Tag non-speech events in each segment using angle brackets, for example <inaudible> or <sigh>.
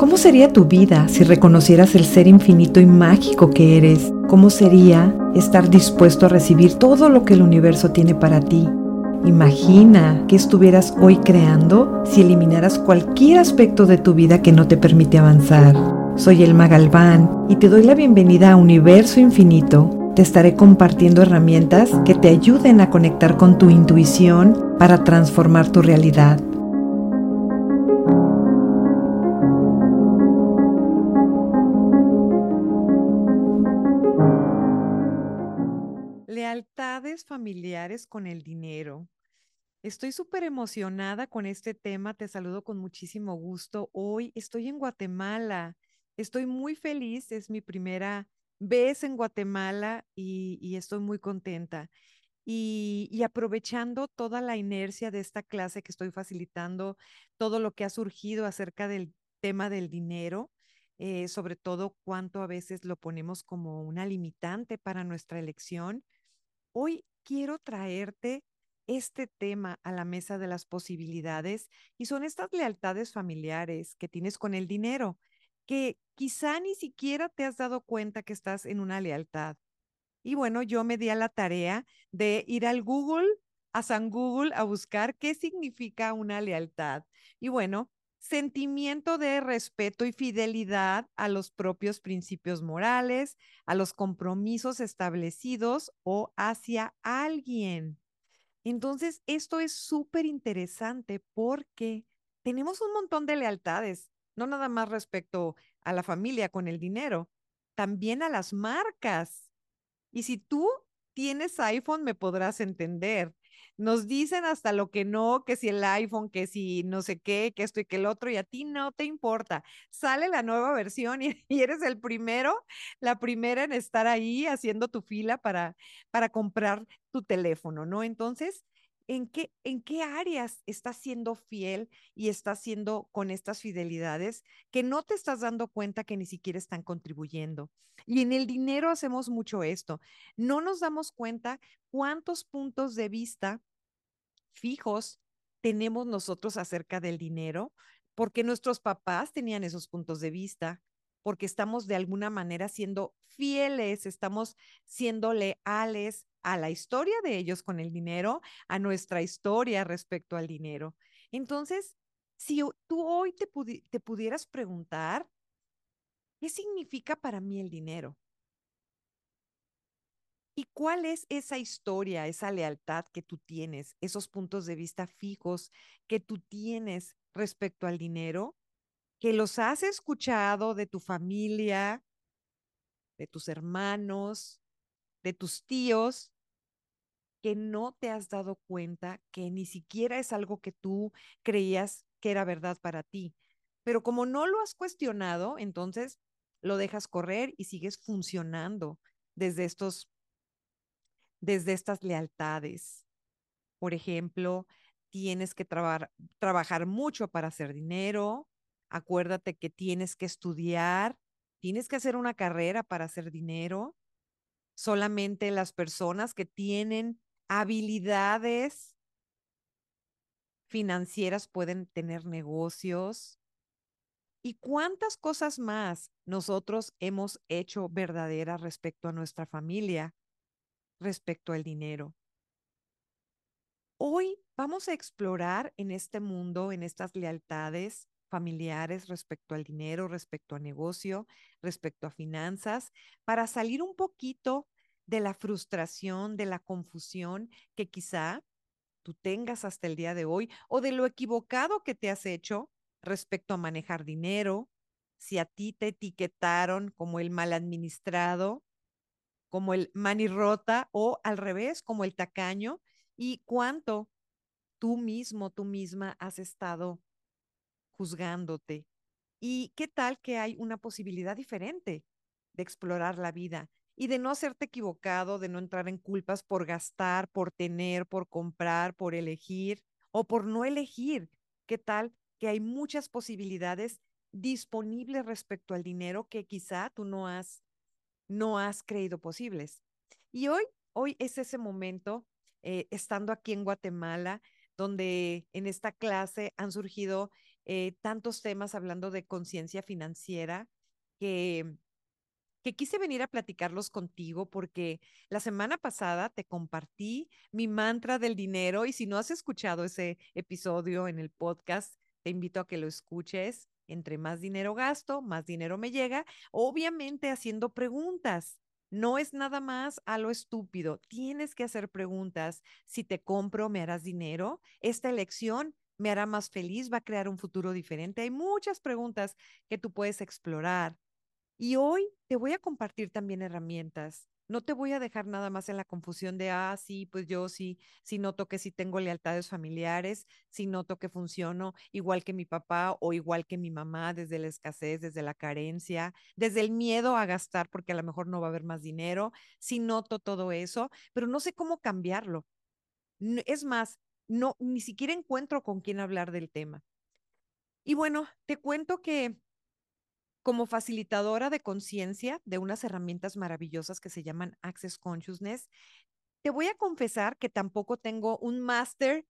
¿Cómo sería tu vida si reconocieras el ser infinito y mágico que eres? ¿Cómo sería estar dispuesto a recibir todo lo que el universo tiene para ti? Imagina que estuvieras hoy creando si eliminaras cualquier aspecto de tu vida que no te permite avanzar. Soy Elma Galván y te doy la bienvenida a Universo Infinito. Te estaré compartiendo herramientas que te ayuden a conectar con tu intuición para transformar tu realidad. Lealtades familiares con el dinero. Estoy súper emocionada con este tema. Te saludo con muchísimo gusto. Hoy estoy en Guatemala. Estoy muy feliz. Es mi primera vez en Guatemala y, estoy muy contenta. Y, aprovechando toda la inercia de esta clase que estoy facilitando, todo lo que ha surgido acerca del tema del dinero, eh, sobre todo cuánto a veces lo ponemos como una limitante para nuestra elección Hoy quiero traerte este tema a la mesa de las posibilidades y son estas lealtades familiares que tienes con el dinero, que quizá ni siquiera te has dado cuenta que estás en una lealtad. Y bueno, yo me di a la tarea de ir al Google, a San Google, a buscar qué significa una lealtad. Y bueno, sentimiento de respeto y fidelidad a los propios principios morales, a los compromisos establecidos o hacia alguien. Entonces, esto es súper interesante porque tenemos un montón de lealtades, no nada más respecto a la familia con el dinero, también a las marcas. Y si tú tienes iPhone, me podrás entender. Nos dicen hasta lo que no, que si el iPhone, que si no sé qué, que esto y que el otro, y a ti no te importa. Sale la nueva versión <laughs> y, eres el primero, la primera en estar ahí haciendo tu fila para, para comprar tu teléfono, ¿no? Entonces, ¿En qué, ¿En qué áreas estás siendo fiel y estás siendo con estas fidelidades que no te estás dando cuenta que ni siquiera están contribuyendo? Y en el dinero hacemos mucho esto. No nos damos cuenta cuántos puntos de vista fijos tenemos nosotros acerca del dinero, porque nuestros papás tenían esos puntos de vista, porque estamos de alguna manera siendo fieles, estamos siendo leales a la historia de ellos con el dinero, a nuestra historia respecto al dinero. Entonces, si tú hoy te, te pudieras preguntar, ¿qué significa para mí el dinero? ¿Y cuál es esa historia, esa lealtad que tú tienes, esos puntos de vista fijos que tú tienes respecto al dinero, que los has escuchado de tu familia, de tus hermanos, de tus tíos, que no te has dado cuenta que ni siquiera es algo que tú creías que era verdad para ti. Pero como no lo has cuestionado, entonces lo dejas correr y sigues funcionando desde estos desde estas lealtades. Por ejemplo, tienes que trabajar mucho para hacer dinero. Acuérdate que tienes que estudiar, tienes que hacer una carrera para hacer dinero. Solamente las personas que tienen habilidades financieras pueden tener negocios. ¿Y cuántas cosas más nosotros hemos hecho verdaderas respecto a nuestra familia, respecto al dinero? Hoy vamos a explorar en este mundo, en estas lealtades familiares respecto al dinero, respecto a negocio, respecto a finanzas, para salir un poquito de la frustración, de la confusión que quizá tú tengas hasta el día de hoy o de lo equivocado que te has hecho respecto a manejar dinero, si a ti te etiquetaron como el mal administrado, como el manirrota o al revés, como el tacaño, y cuánto tú mismo, tú misma has estado juzgándote. ¿Y qué tal que hay una posibilidad diferente de explorar la vida? y de no hacerte equivocado, de no entrar en culpas por gastar, por tener, por comprar, por elegir o por no elegir. ¿Qué tal que hay muchas posibilidades disponibles respecto al dinero que quizá tú no has no has creído posibles? Y hoy hoy es ese momento eh, estando aquí en Guatemala donde en esta clase han surgido eh, tantos temas hablando de conciencia financiera que que quise venir a platicarlos contigo porque la semana pasada te compartí mi mantra del dinero y si no has escuchado ese episodio en el podcast, te invito a que lo escuches. Entre más dinero gasto, más dinero me llega, obviamente haciendo preguntas. No es nada más a lo estúpido. Tienes que hacer preguntas. Si te compro, ¿me harás dinero? Esta elección me hará más feliz, va a crear un futuro diferente. Hay muchas preguntas que tú puedes explorar y hoy te voy a compartir también herramientas. No te voy a dejar nada más en la confusión de, ah, sí, pues yo sí, sí noto que sí tengo lealtades familiares, sí noto que funciono igual que mi papá o igual que mi mamá desde la escasez, desde la carencia, desde el miedo a gastar porque a lo mejor no va a haber más dinero, sí noto todo eso, pero no sé cómo cambiarlo. Es más, no, ni siquiera encuentro con quién hablar del tema. Y bueno, te cuento que como facilitadora de conciencia de unas herramientas maravillosas que se llaman Access Consciousness, te voy a confesar que tampoco tengo un máster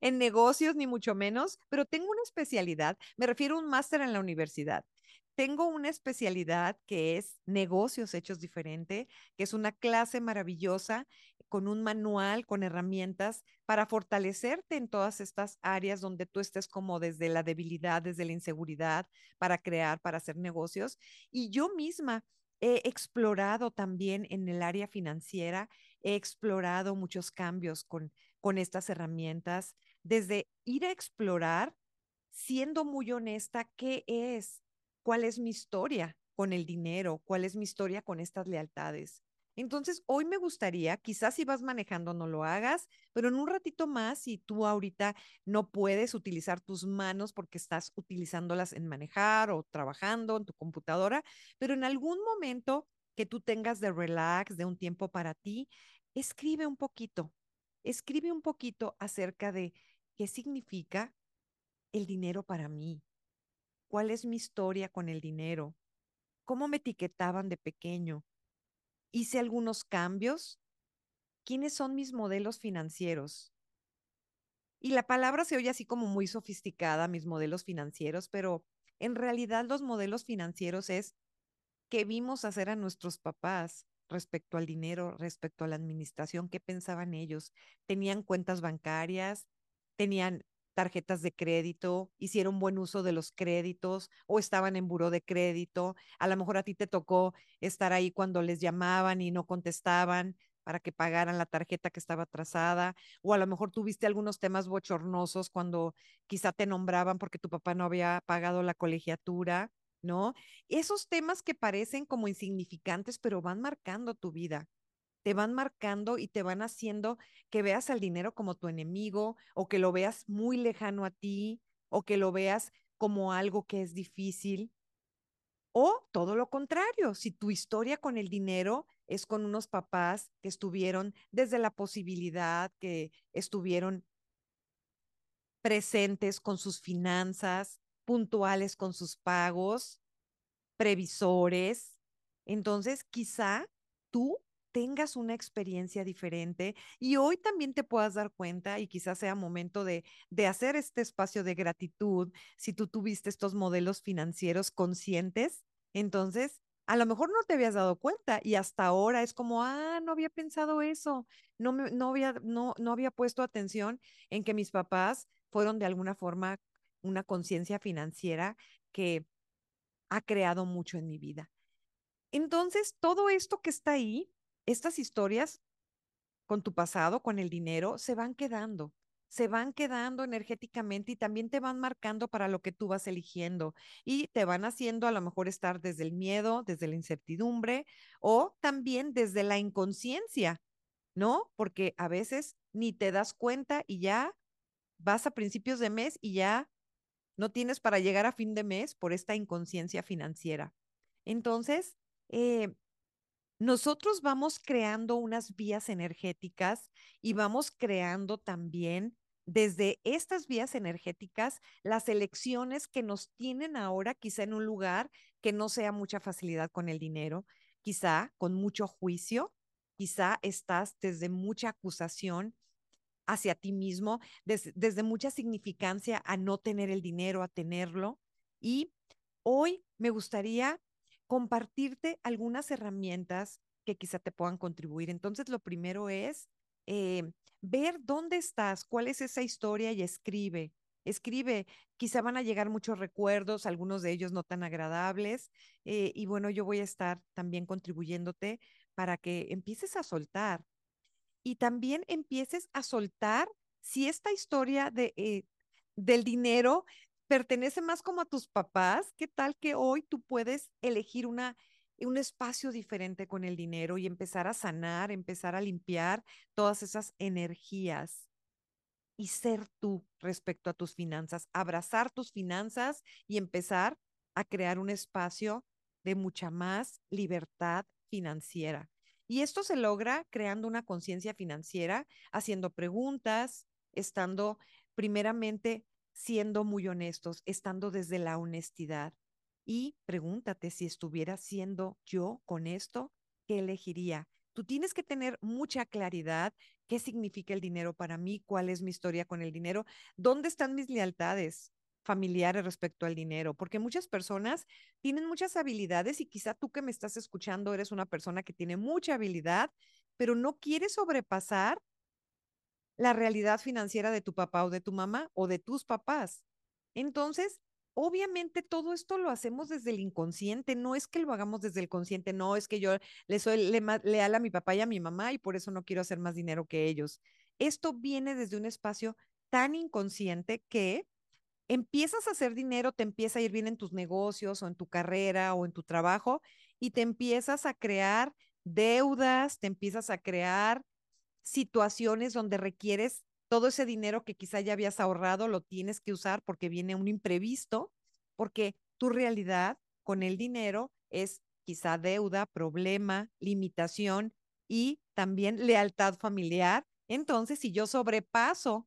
en negocios, ni mucho menos, pero tengo una especialidad, me refiero a un máster en la universidad. Tengo una especialidad que es negocios hechos diferente, que es una clase maravillosa con un manual, con herramientas para fortalecerte en todas estas áreas donde tú estés como desde la debilidad, desde la inseguridad, para crear, para hacer negocios. Y yo misma he explorado también en el área financiera, he explorado muchos cambios con, con estas herramientas, desde ir a explorar, siendo muy honesta, qué es cuál es mi historia con el dinero, cuál es mi historia con estas lealtades. Entonces, hoy me gustaría, quizás si vas manejando no lo hagas, pero en un ratito más, si tú ahorita no puedes utilizar tus manos porque estás utilizándolas en manejar o trabajando en tu computadora, pero en algún momento que tú tengas de relax, de un tiempo para ti, escribe un poquito, escribe un poquito acerca de qué significa el dinero para mí, cuál es mi historia con el dinero, cómo me etiquetaban de pequeño, hice algunos cambios, quiénes son mis modelos financieros. Y la palabra se oye así como muy sofisticada, mis modelos financieros, pero en realidad los modelos financieros es que vimos hacer a nuestros papás respecto al dinero, respecto a la administración, qué pensaban ellos. Tenían cuentas bancarias, tenían tarjetas de crédito, hicieron buen uso de los créditos o estaban en buró de crédito. A lo mejor a ti te tocó estar ahí cuando les llamaban y no contestaban para que pagaran la tarjeta que estaba atrasada, o a lo mejor tuviste algunos temas bochornosos cuando quizá te nombraban porque tu papá no había pagado la colegiatura, ¿no? Esos temas que parecen como insignificantes, pero van marcando tu vida te van marcando y te van haciendo que veas al dinero como tu enemigo o que lo veas muy lejano a ti o que lo veas como algo que es difícil. O todo lo contrario, si tu historia con el dinero es con unos papás que estuvieron desde la posibilidad, que estuvieron presentes con sus finanzas, puntuales con sus pagos, previsores, entonces quizá tú tengas una experiencia diferente y hoy también te puedas dar cuenta y quizás sea momento de, de hacer este espacio de gratitud si tú tuviste estos modelos financieros conscientes. Entonces, a lo mejor no te habías dado cuenta y hasta ahora es como, ah, no había pensado eso, no, me, no, había, no, no había puesto atención en que mis papás fueron de alguna forma una conciencia financiera que ha creado mucho en mi vida. Entonces, todo esto que está ahí estas historias con tu pasado, con el dinero, se van quedando, se van quedando energéticamente y también te van marcando para lo que tú vas eligiendo y te van haciendo a lo mejor estar desde el miedo, desde la incertidumbre o también desde la inconsciencia, ¿no? Porque a veces ni te das cuenta y ya vas a principios de mes y ya no tienes para llegar a fin de mes por esta inconsciencia financiera. Entonces, eh, nosotros vamos creando unas vías energéticas y vamos creando también desde estas vías energéticas las elecciones que nos tienen ahora quizá en un lugar que no sea mucha facilidad con el dinero, quizá con mucho juicio, quizá estás desde mucha acusación hacia ti mismo, desde mucha significancia a no tener el dinero, a tenerlo. Y hoy me gustaría compartirte algunas herramientas que quizá te puedan contribuir. Entonces, lo primero es eh, ver dónde estás, cuál es esa historia y escribe. Escribe, quizá van a llegar muchos recuerdos, algunos de ellos no tan agradables. Eh, y bueno, yo voy a estar también contribuyéndote para que empieces a soltar. Y también empieces a soltar si esta historia de, eh, del dinero pertenece más como a tus papás, ¿qué tal que hoy tú puedes elegir una un espacio diferente con el dinero y empezar a sanar, empezar a limpiar todas esas energías y ser tú respecto a tus finanzas, abrazar tus finanzas y empezar a crear un espacio de mucha más libertad financiera. Y esto se logra creando una conciencia financiera, haciendo preguntas, estando primeramente siendo muy honestos, estando desde la honestidad. Y pregúntate si estuviera siendo yo con esto, ¿qué elegiría? Tú tienes que tener mucha claridad qué significa el dinero para mí, cuál es mi historia con el dinero, dónde están mis lealtades familiares respecto al dinero, porque muchas personas tienen muchas habilidades y quizá tú que me estás escuchando eres una persona que tiene mucha habilidad, pero no quiere sobrepasar la realidad financiera de tu papá o de tu mamá o de tus papás. Entonces, obviamente todo esto lo hacemos desde el inconsciente, no es que lo hagamos desde el consciente, no es que yo le soy leal a mi papá y a mi mamá y por eso no quiero hacer más dinero que ellos. Esto viene desde un espacio tan inconsciente que empiezas a hacer dinero, te empieza a ir bien en tus negocios o en tu carrera o en tu trabajo y te empiezas a crear deudas, te empiezas a crear situaciones donde requieres todo ese dinero que quizá ya habías ahorrado, lo tienes que usar porque viene un imprevisto, porque tu realidad con el dinero es quizá deuda, problema, limitación y también lealtad familiar. Entonces, si yo sobrepaso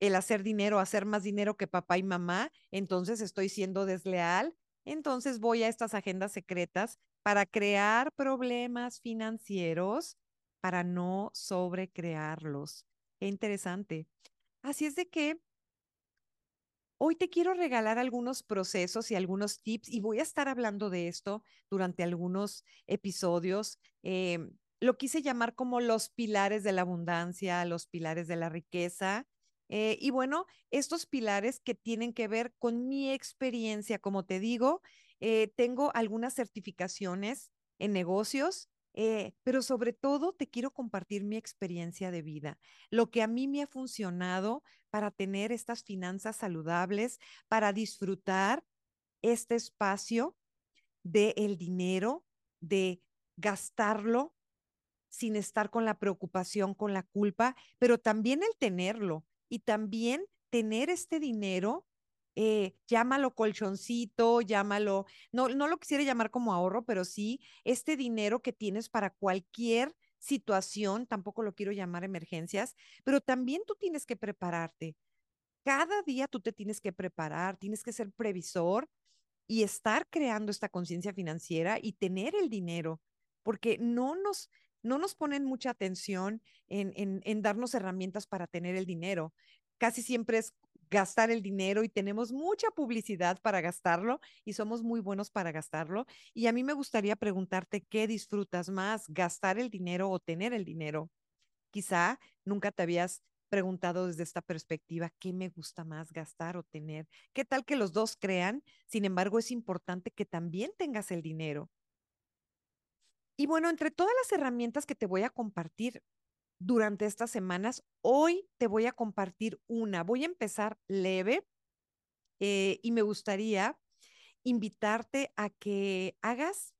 el hacer dinero, hacer más dinero que papá y mamá, entonces estoy siendo desleal. Entonces voy a estas agendas secretas para crear problemas financieros para no sobrecrearlos. Qué interesante. Así es de que hoy te quiero regalar algunos procesos y algunos tips y voy a estar hablando de esto durante algunos episodios. Em, lo quise llamar como los pilares de la abundancia, los pilares de la riqueza. Eh, y bueno, estos pilares que tienen que ver con mi experiencia, como te digo, eh, tengo algunas certificaciones en negocios eh, pero sobre todo te quiero compartir mi experiencia de vida, lo que a mí me ha funcionado para tener estas finanzas saludables, para disfrutar este espacio del el dinero, de gastarlo sin estar con la preocupación, con la culpa, pero también el tenerlo y también tener este dinero eh, llámalo colchoncito, llámalo, no, no lo quisiera llamar como ahorro, pero sí este dinero que tienes para cualquier situación, tampoco lo quiero llamar emergencias, pero también tú tienes que prepararte. Cada día tú te tienes que preparar, tienes que ser previsor y estar creando esta conciencia financiera y tener el dinero, porque no nos, no nos ponen mucha atención en, en, en darnos herramientas para tener el dinero. Casi siempre es gastar el dinero y tenemos mucha publicidad para gastarlo y somos muy buenos para gastarlo. Y a mí me gustaría preguntarte qué disfrutas más, gastar el dinero o tener el dinero. Quizá nunca te habías preguntado desde esta perspectiva, ¿qué me gusta más gastar o tener? ¿Qué tal que los dos crean? Sin embargo, es importante que también tengas el dinero. Y bueno, entre todas las herramientas que te voy a compartir, durante estas semanas. Hoy te voy a compartir una. Voy a empezar leve eh, y me gustaría invitarte a que hagas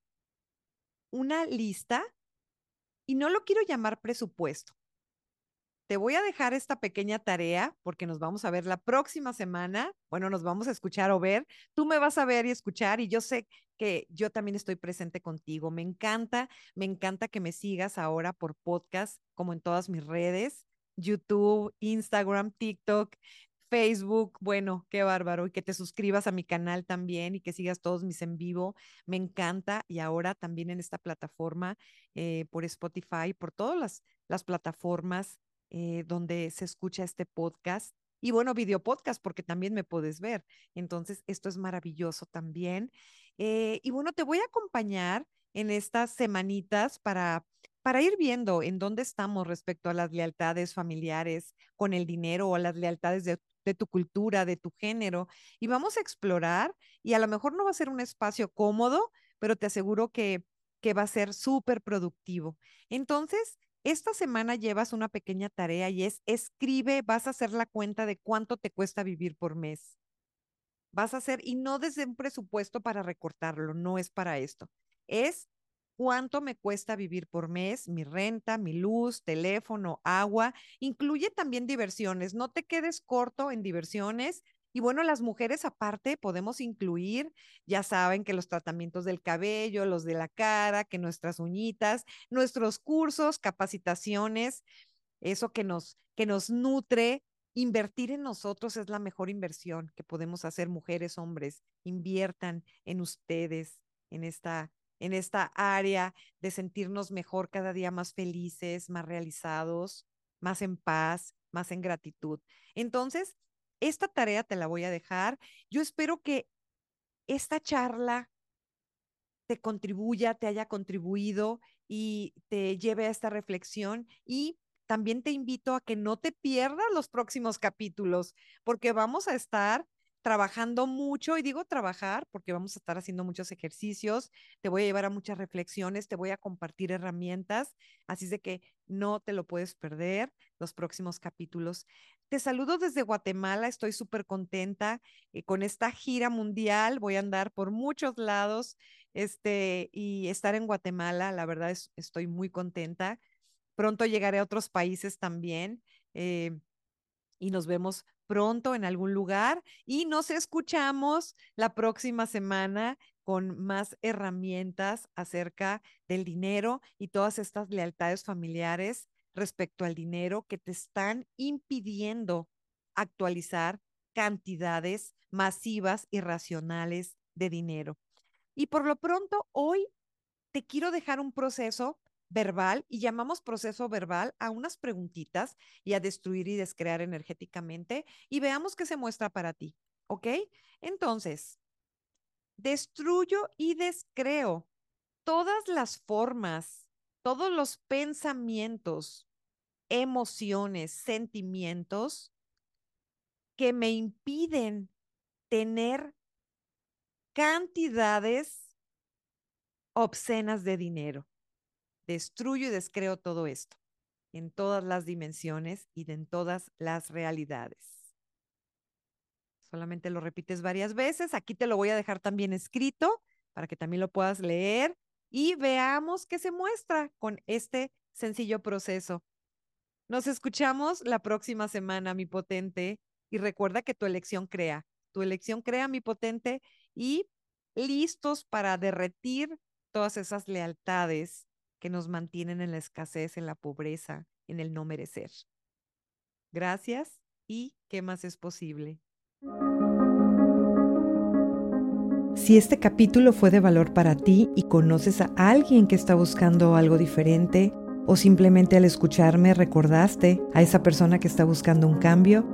una lista y no lo quiero llamar presupuesto. Te voy a dejar esta pequeña tarea porque nos vamos a ver la próxima semana. Bueno, nos vamos a escuchar o ver. Tú me vas a ver y escuchar y yo sé que yo también estoy presente contigo. Me encanta, me encanta que me sigas ahora por podcast, como en todas mis redes, YouTube, Instagram, TikTok, Facebook, bueno, qué bárbaro, y que te suscribas a mi canal también y que sigas todos mis en vivo, me encanta. Y ahora también en esta plataforma, eh, por Spotify, por todas las, las plataformas eh, donde se escucha este podcast. Y bueno, video podcast, porque también me puedes ver. Entonces, esto es maravilloso también. Eh, y bueno, te voy a acompañar en estas semanitas para, para ir viendo en dónde estamos respecto a las lealtades familiares con el dinero o las lealtades de, de tu cultura, de tu género. Y vamos a explorar y a lo mejor no va a ser un espacio cómodo, pero te aseguro que, que va a ser súper productivo. Entonces, esta semana llevas una pequeña tarea y es escribe, vas a hacer la cuenta de cuánto te cuesta vivir por mes. Vas a hacer, y no desde un presupuesto para recortarlo, no es para esto. Es cuánto me cuesta vivir por mes, mi renta, mi luz, teléfono, agua. Incluye también diversiones. No te quedes corto en diversiones. Y bueno, las mujeres aparte podemos incluir, ya saben que los tratamientos del cabello, los de la cara, que nuestras uñitas, nuestros cursos, capacitaciones, eso que nos, que nos nutre. Invertir en nosotros es la mejor inversión que podemos hacer mujeres, hombres. Inviertan en ustedes, en esta, en esta área de sentirnos mejor cada día más felices, más realizados, más en paz, más en gratitud. Entonces, esta tarea te la voy a dejar. Yo espero que esta charla te contribuya, te haya contribuido y te lleve a esta reflexión y también te invito a que no te pierdas los próximos capítulos porque vamos a estar trabajando mucho, y digo trabajar porque vamos a estar haciendo muchos ejercicios, te voy a llevar a muchas reflexiones, te voy a compartir herramientas, así es de que no te lo puedes perder los próximos capítulos. Te saludo desde Guatemala, estoy súper contenta eh, con esta gira mundial, voy a andar por muchos lados este, y estar en Guatemala, la verdad es, estoy muy contenta. Pronto llegaré a otros países también. Eh, y nos vemos pronto en algún lugar y nos escuchamos la próxima semana con más herramientas acerca del dinero y todas estas lealtades familiares respecto al dinero que te están impidiendo actualizar cantidades masivas y racionales de dinero. Y por lo pronto, hoy te quiero dejar un proceso verbal y llamamos proceso verbal a unas preguntitas y a destruir y descrear energéticamente y veamos qué se muestra para ti, ¿ok? Entonces, destruyo y descreo todas las formas, todos los pensamientos, emociones, sentimientos que me impiden tener cantidades obscenas de dinero destruyo y descreo todo esto en todas las dimensiones y en todas las realidades. Solamente lo repites varias veces. Aquí te lo voy a dejar también escrito para que también lo puedas leer y veamos qué se muestra con este sencillo proceso. Nos escuchamos la próxima semana, mi potente, y recuerda que tu elección crea. Tu elección crea, mi potente, y listos para derretir todas esas lealtades que nos mantienen en la escasez, en la pobreza, en el no merecer. Gracias y qué más es posible. Si este capítulo fue de valor para ti y conoces a alguien que está buscando algo diferente o simplemente al escucharme recordaste a esa persona que está buscando un cambio,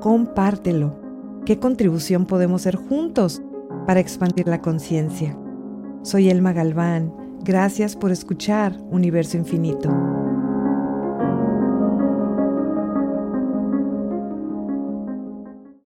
compártelo. ¿Qué contribución podemos hacer juntos para expandir la conciencia? Soy Elma Galván Gracias por escuchar Universo Infinito.